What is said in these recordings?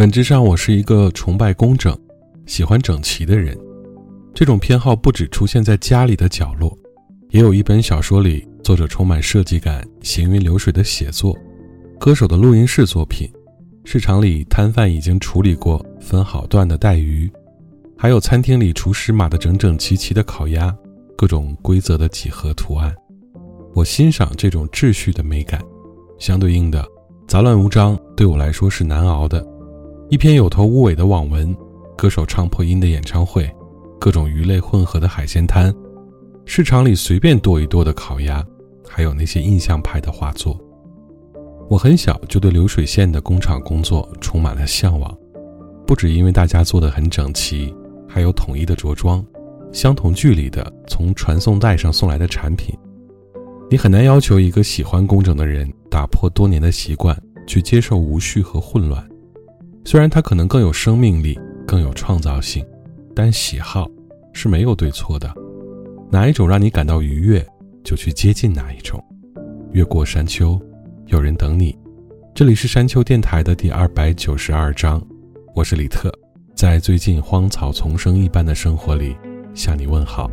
本质上，我是一个崇拜工整、喜欢整齐的人。这种偏好不只出现在家里的角落，也有一本小说里，作者充满设计感、行云流水的写作，歌手的录音室作品，市场里摊贩已经处理过、分好段的带鱼，还有餐厅里厨师码的整整齐齐的烤鸭，各种规则的几何图案。我欣赏这种秩序的美感，相对应的，杂乱无章对我来说是难熬的。一篇有头无尾的网文，歌手唱破音的演唱会，各种鱼类混合的海鲜摊，市场里随便剁一剁的烤鸭，还有那些印象派的画作。我很小就对流水线的工厂工作充满了向往，不只因为大家做的很整齐，还有统一的着装，相同距离的从传送带上送来的产品。你很难要求一个喜欢工整的人打破多年的习惯，去接受无序和混乱。虽然它可能更有生命力，更有创造性，但喜好是没有对错的。哪一种让你感到愉悦，就去接近哪一种。越过山丘，有人等你。这里是山丘电台的第二百九十二章，我是李特，在最近荒草丛生一般的生活里向你问好。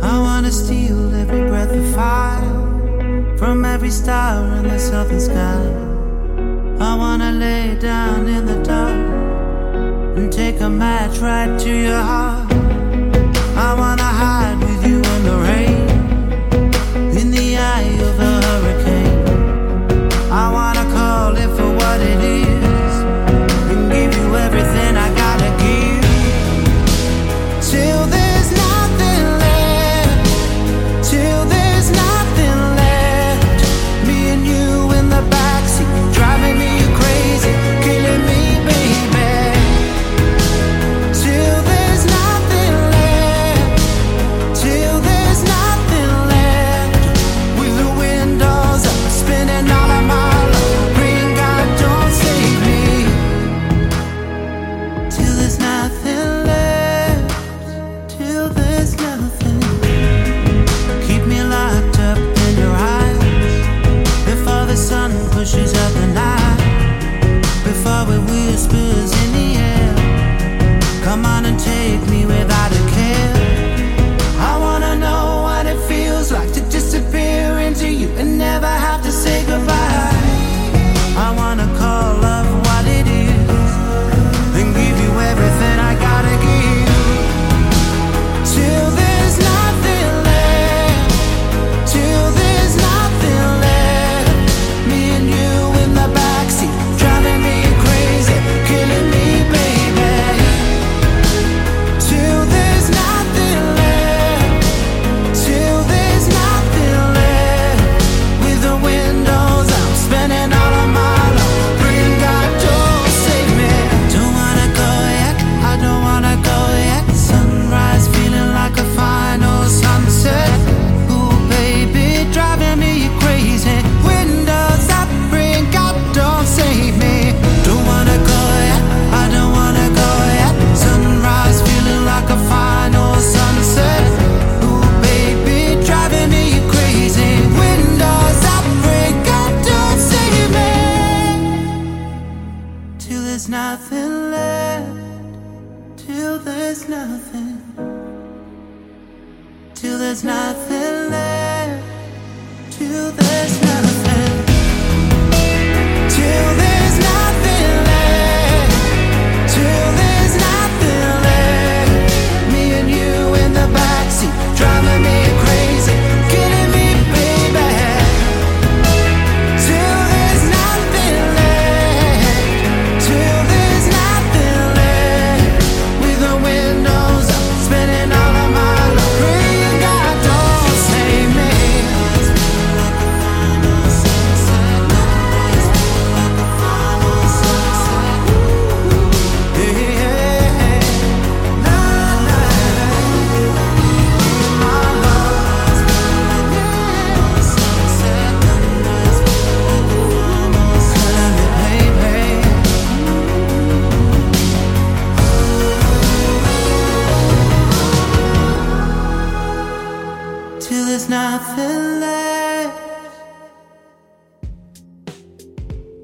I wanna steal every breath of fire from every star in the southern sky. I wanna lay down in the dark and take a match right to your heart.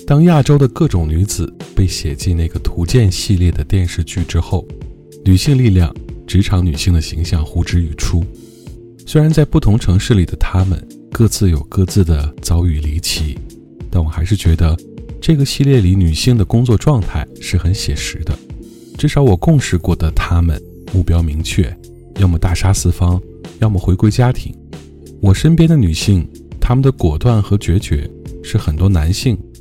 当亚洲的各种女子被写进那个《图鉴》系列的电视剧之后，女性力量、职场女性的形象呼之欲出。虽然在不同城市里的她们各自有各自的遭遇离奇，但我还是觉得这个系列里女性的工作状态是很写实的。至少我共事过的她们目标明确，要么大杀四方，要么回归家庭。我身边的女性，她们的果断和决绝是很多男性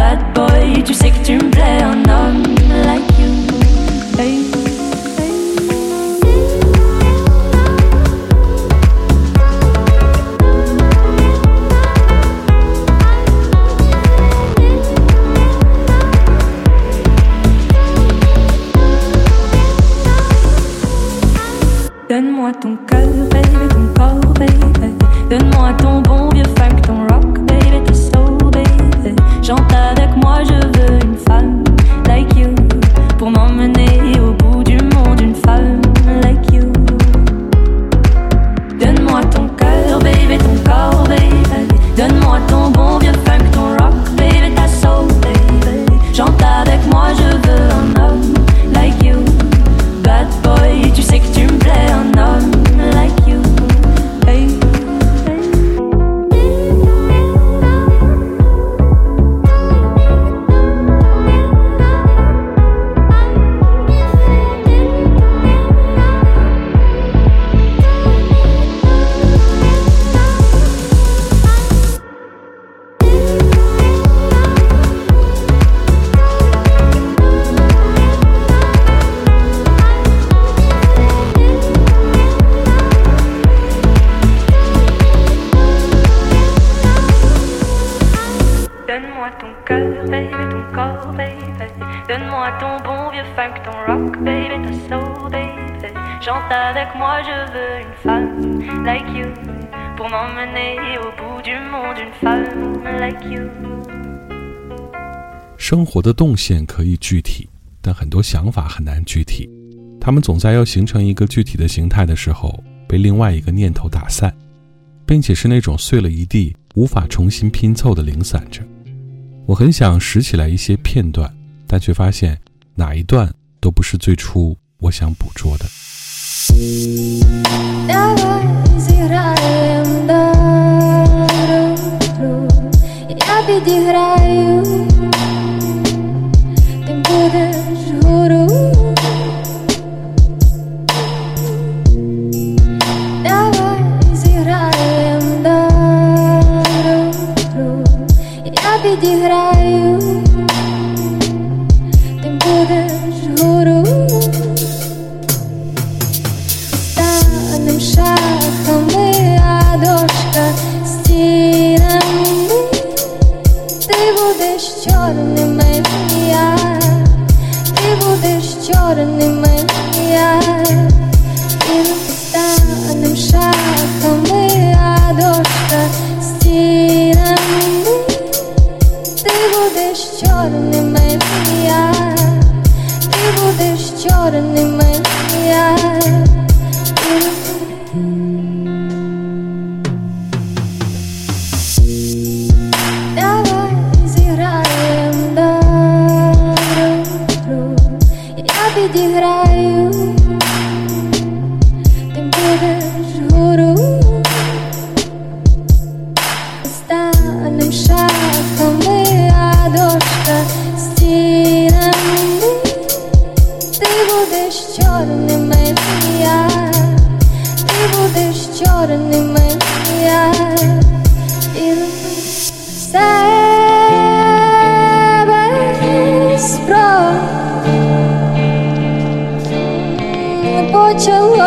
Bad boy, tu sais que tu me plais, un homme like you. Hey, ton cœur, 活的动线可以具体，但很多想法很难具体。他们总在要形成一个具体的形态的时候，被另外一个念头打散，并且是那种碎了一地、无法重新拼凑的零散着。我很想拾起来一些片段，但却发现哪一段都不是最初我想捕捉的。чорними я і себе спро почалось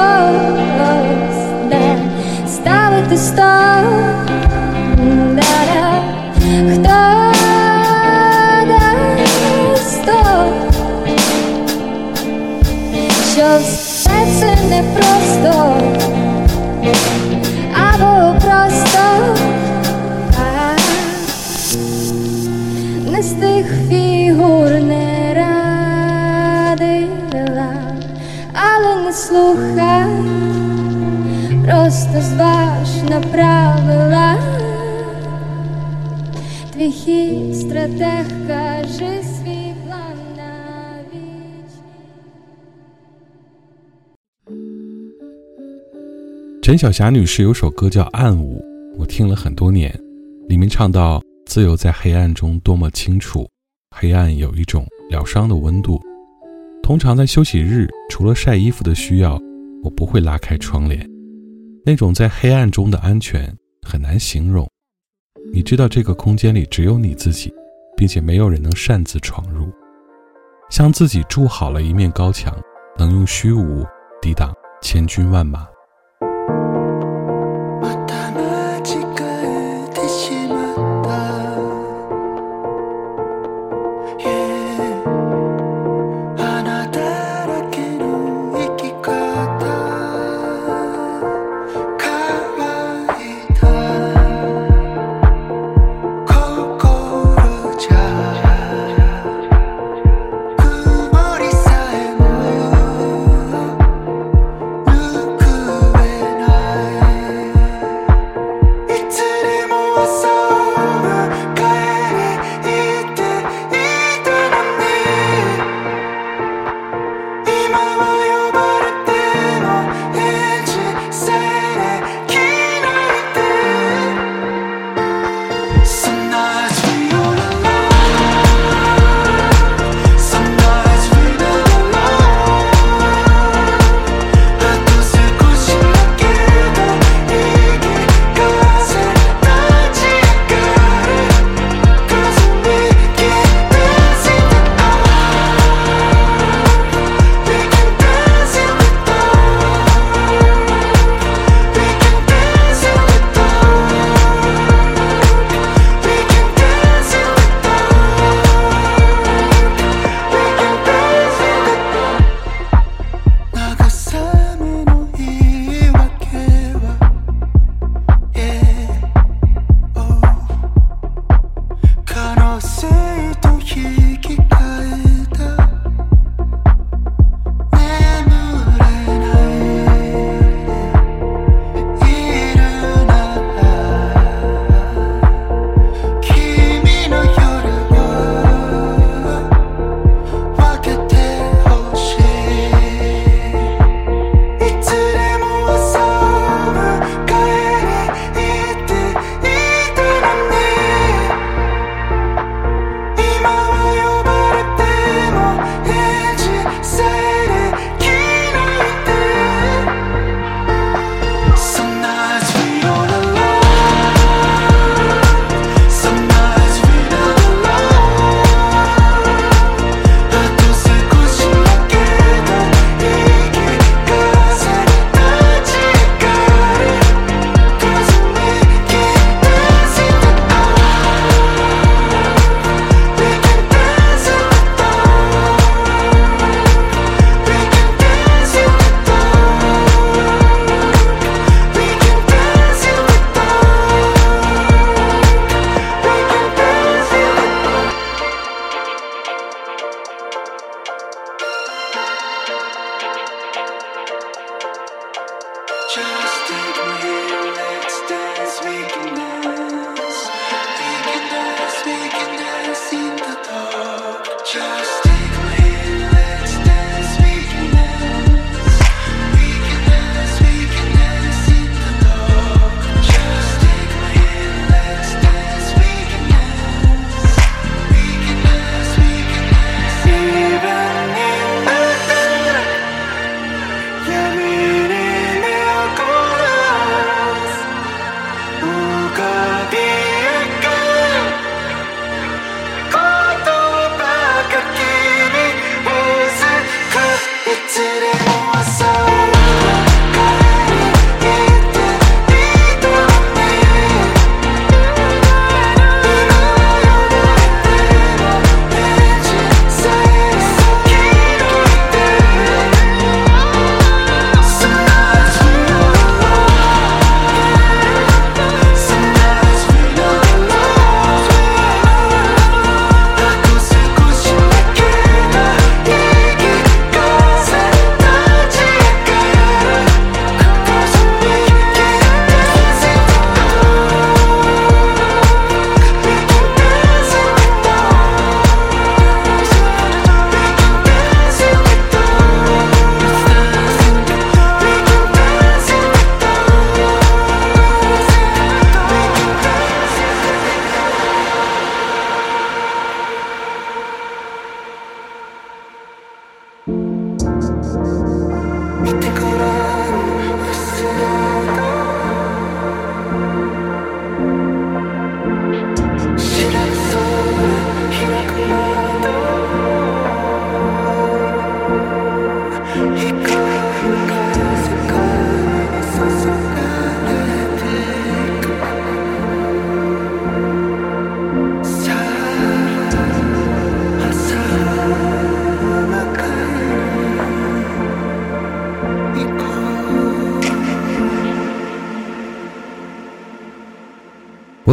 де ставити сто дара що все це непросто? не з тих фігур не радила, але не слухай, просто зваж на правила. Твій хід стратег каже свій план на віч. 陈小霞女士有首歌叫《暗舞》，我听了很多年，里面唱到自由在黑暗中多么清楚， 黑暗有一种疗伤的温度。通常在休息日，除了晒衣服的需要，我不会拉开窗帘。那种在黑暗中的安全很难形容。你知道这个空间里只有你自己，并且没有人能擅自闯入，像自己筑好了一面高墙，能用虚无抵挡千军万马。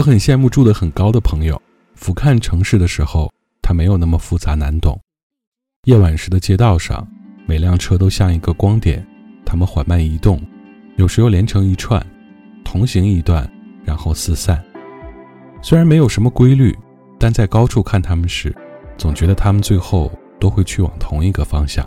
我很羡慕住得很高的朋友，俯瞰城市的时候，它没有那么复杂难懂。夜晚时的街道上，每辆车都像一个光点，它们缓慢移动，有时又连成一串，同行一段，然后四散。虽然没有什么规律，但在高处看它们时，总觉得它们最后都会去往同一个方向。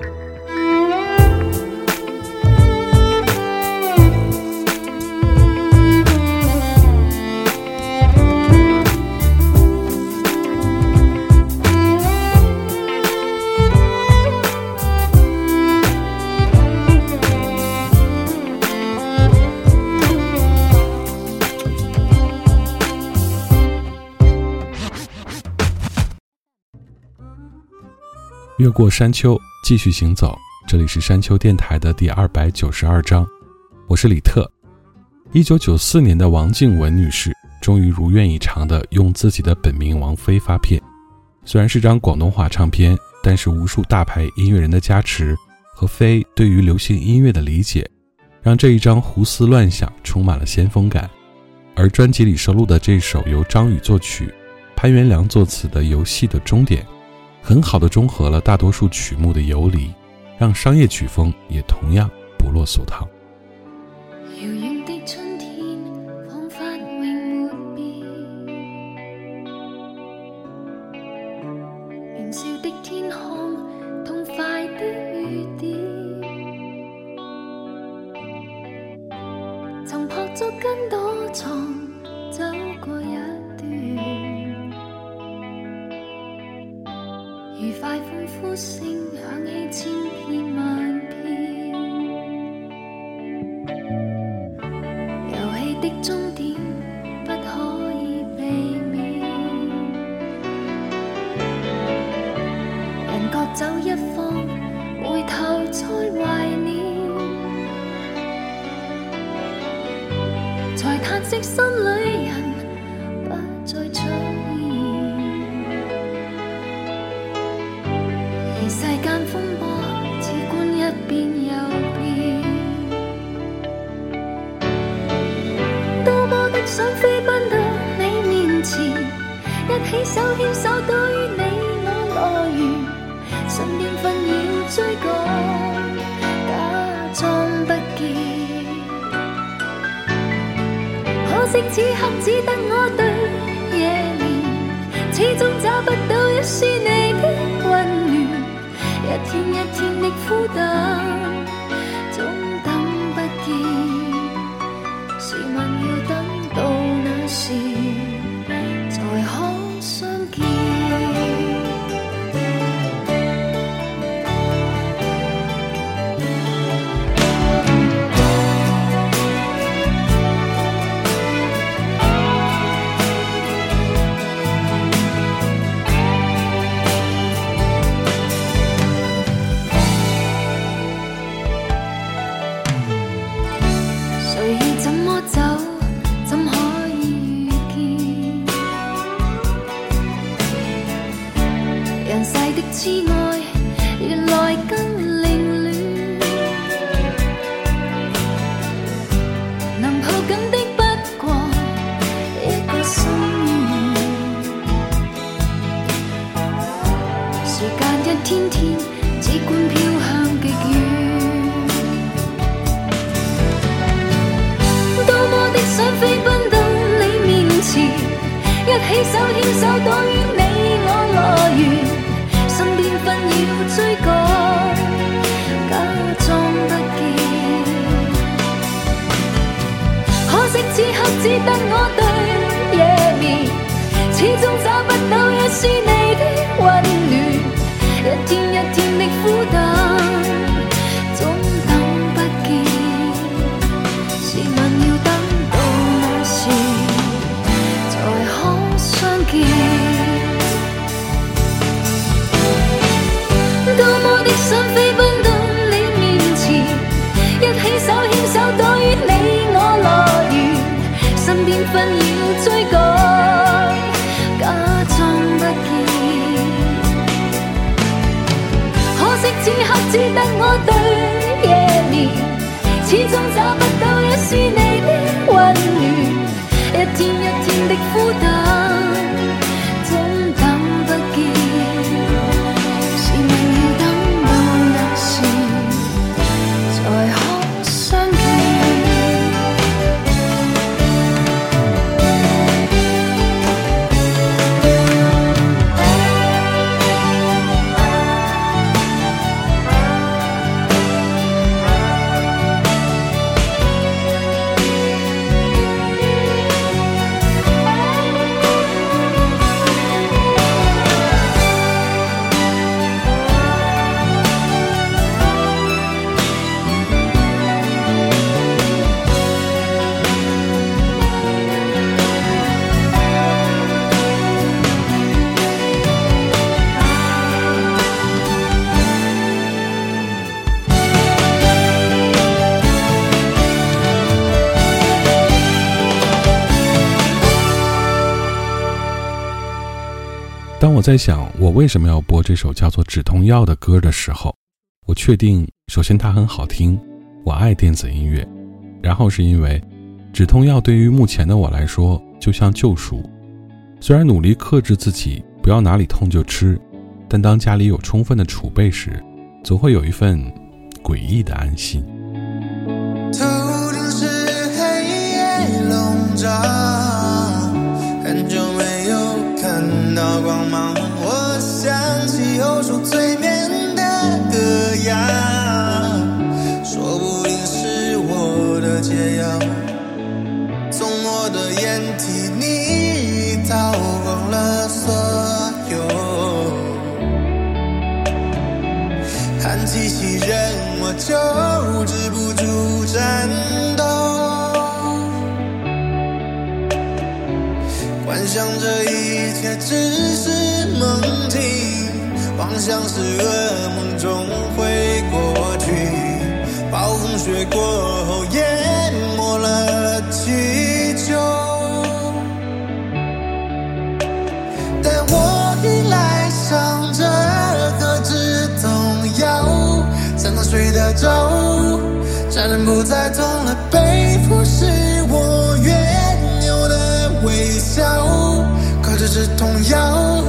越过山丘，继续行走。这里是山丘电台的第二百九十二章，我是李特。一九九四年的王静雯女士终于如愿以偿地用自己的本名王菲发片。虽然是张广东话唱片，但是无数大牌音乐人的加持和菲对于流行音乐的理解，让这一张胡思乱想充满了先锋感。而专辑里收录的这首由张宇作曲、潘元良作词的《游戏的终点》。很好的中和了大多数曲目的游离，让商业曲风也同样不落俗套。我在想我为什么要播这首叫做《止痛药》的歌的时候，我确定，首先它很好听，我爱电子音乐，然后是因为《止痛药》对于目前的我来说就像救赎。虽然努力克制自己不要哪里痛就吃，但当家里有充分的储备时，总会有一份诡异的安心。就止不住颤抖。幻想这一切只是梦境，妄想是噩梦终会过去。暴风雪过后淹能睡得着，才能不再痛了。背负是我原有的微笑，靠着止痛药，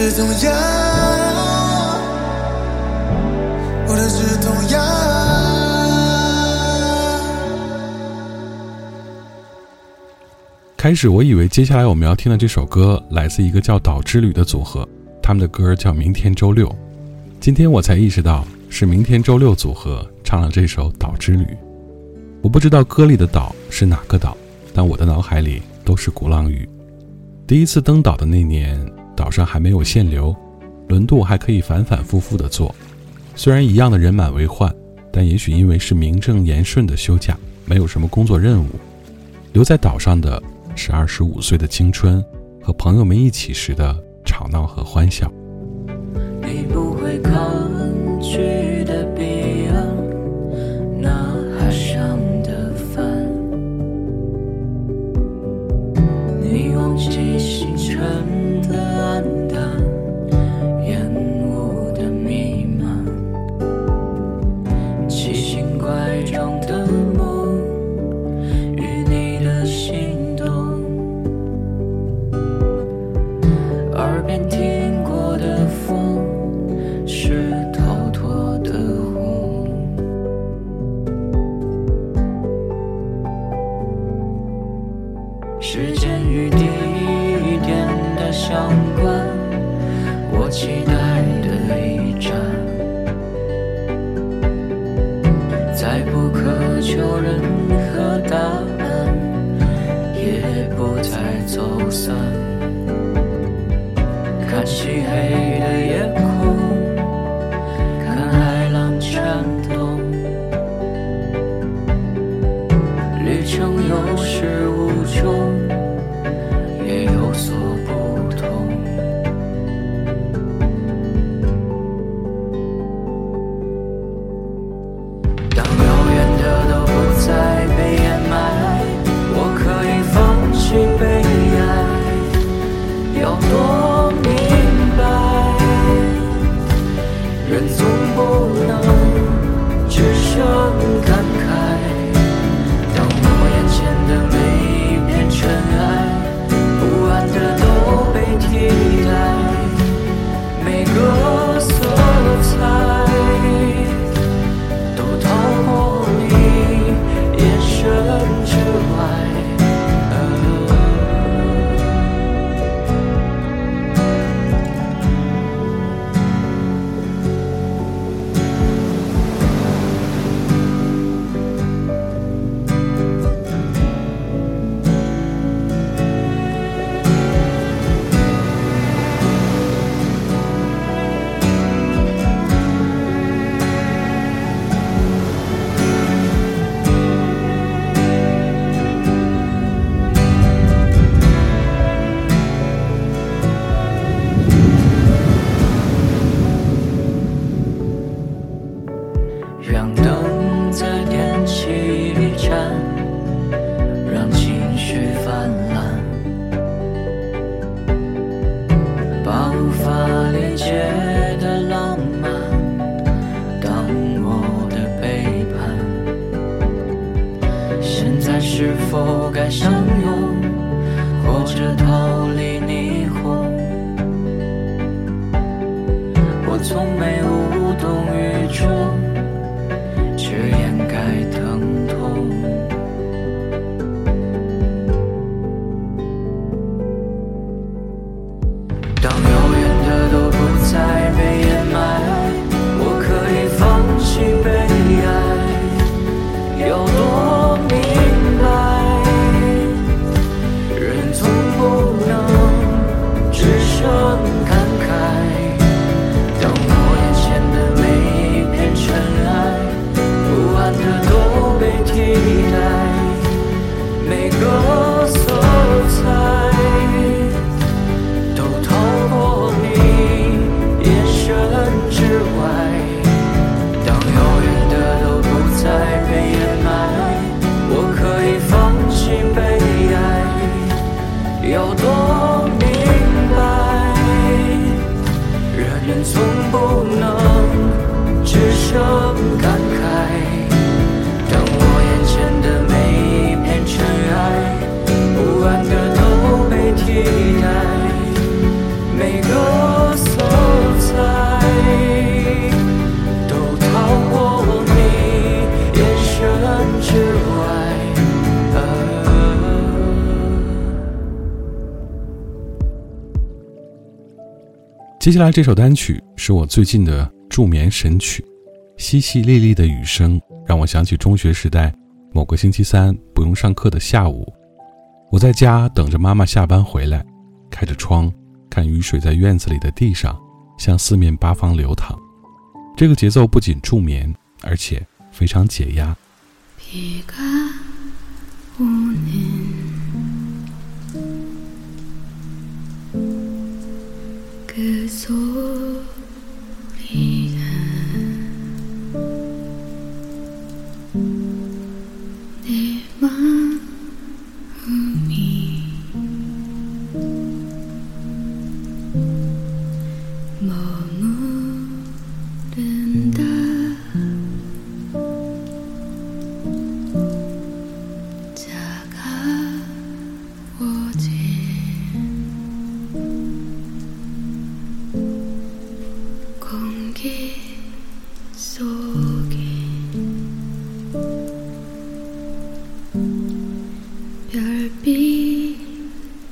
止痛药，我的止痛药。开始我以为接下来我们要听的这首歌来自一个叫岛之旅的组合，他们的歌叫《明天周六》。今天我才意识到是明天周六组合唱了这首《岛之旅》。我不知道歌里的岛是哪个岛，但我的脑海里都是鼓浪屿。第一次登岛的那年，岛上还没有限流，轮渡还可以反反复复的坐。虽然一样的人满为患，但也许因为是名正言顺的休假，没有什么工作任务，留在岛上的是二十五岁的青春和朋友们一起时的吵闹和欢笑。你不会抗拒求任何答案，也不再走散。看漆黑的夜空，能只剩感慨。当我眼前的每一片尘埃，不安的都被替代，每个色彩都逃过你眼神之外。接下来这首单曲是我最近的助眠神曲，淅淅沥沥的雨声让我想起中学时代某个星期三不用上课的下午，我在家等着妈妈下班回来，开着窗看雨水在院子里的地上向四面八方流淌。这个节奏不仅助眠，而且非常解压。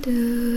do.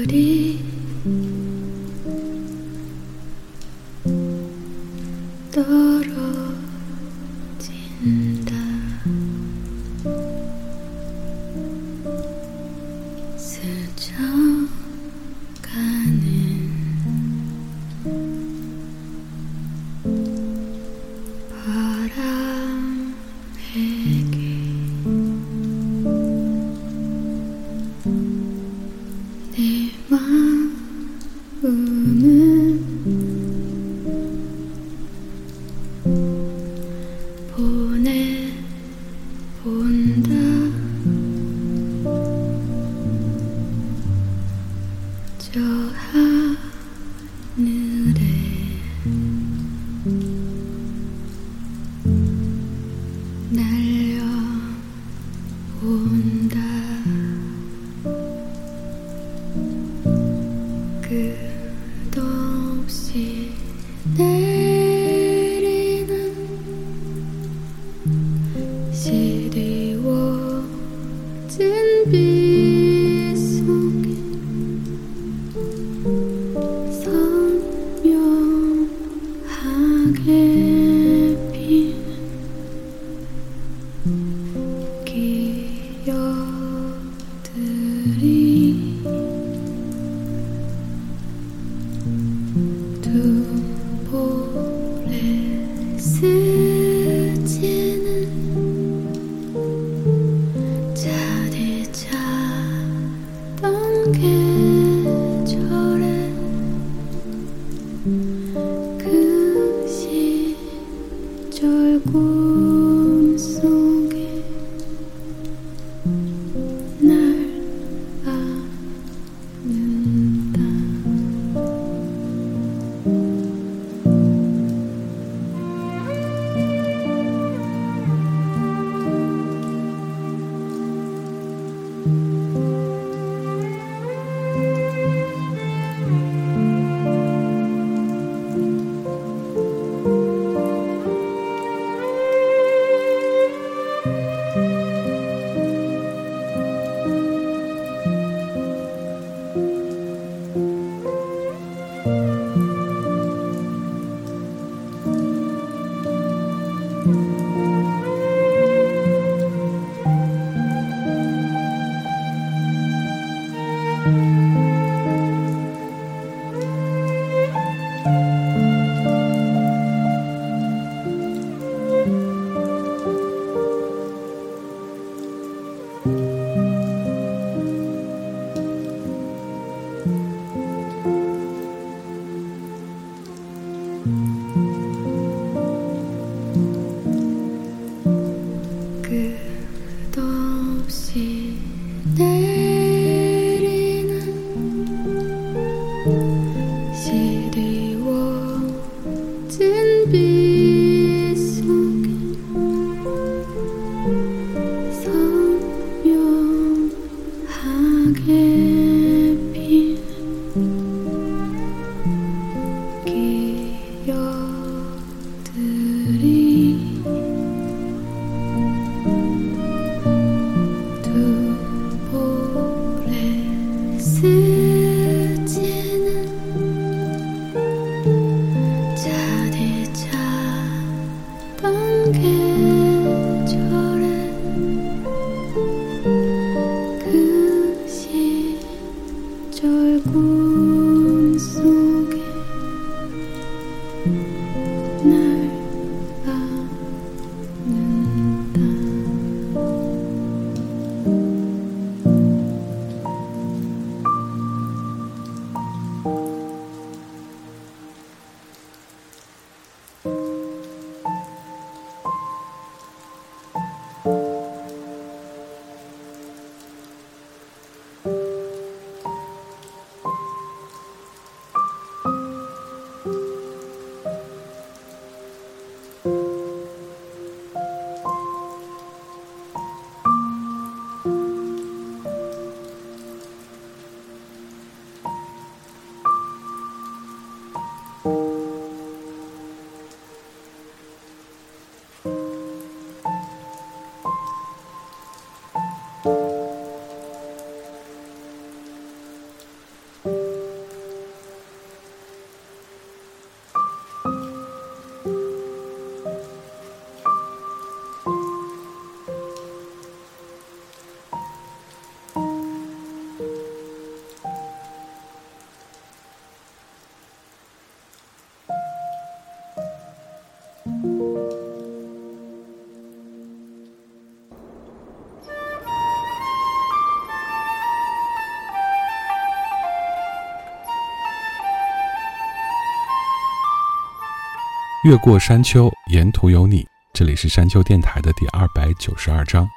越过山丘，沿途有你。这里是山丘电台的第二百九十二章。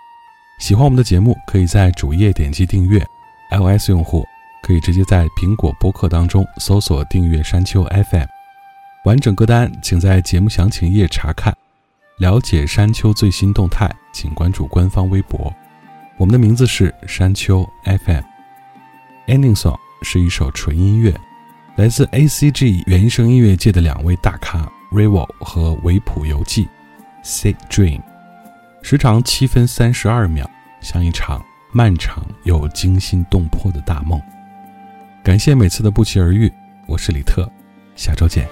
喜欢我们的节目，可以在主页点击订阅。iOS 用户可以直接在苹果播客当中搜索订阅山丘 FM。完整歌单请在节目详情页查看。了解山丘最新动态，请关注官方微博。我们的名字是山丘 FM。Ending Song 是一首纯音乐，来自 ACG 原声音乐界的两位大咖。Rivo 和维普游记，Sick Dream，时长七分三十二秒，像一场漫长又惊心动魄的大梦。感谢每次的不期而遇，我是李特，下周见。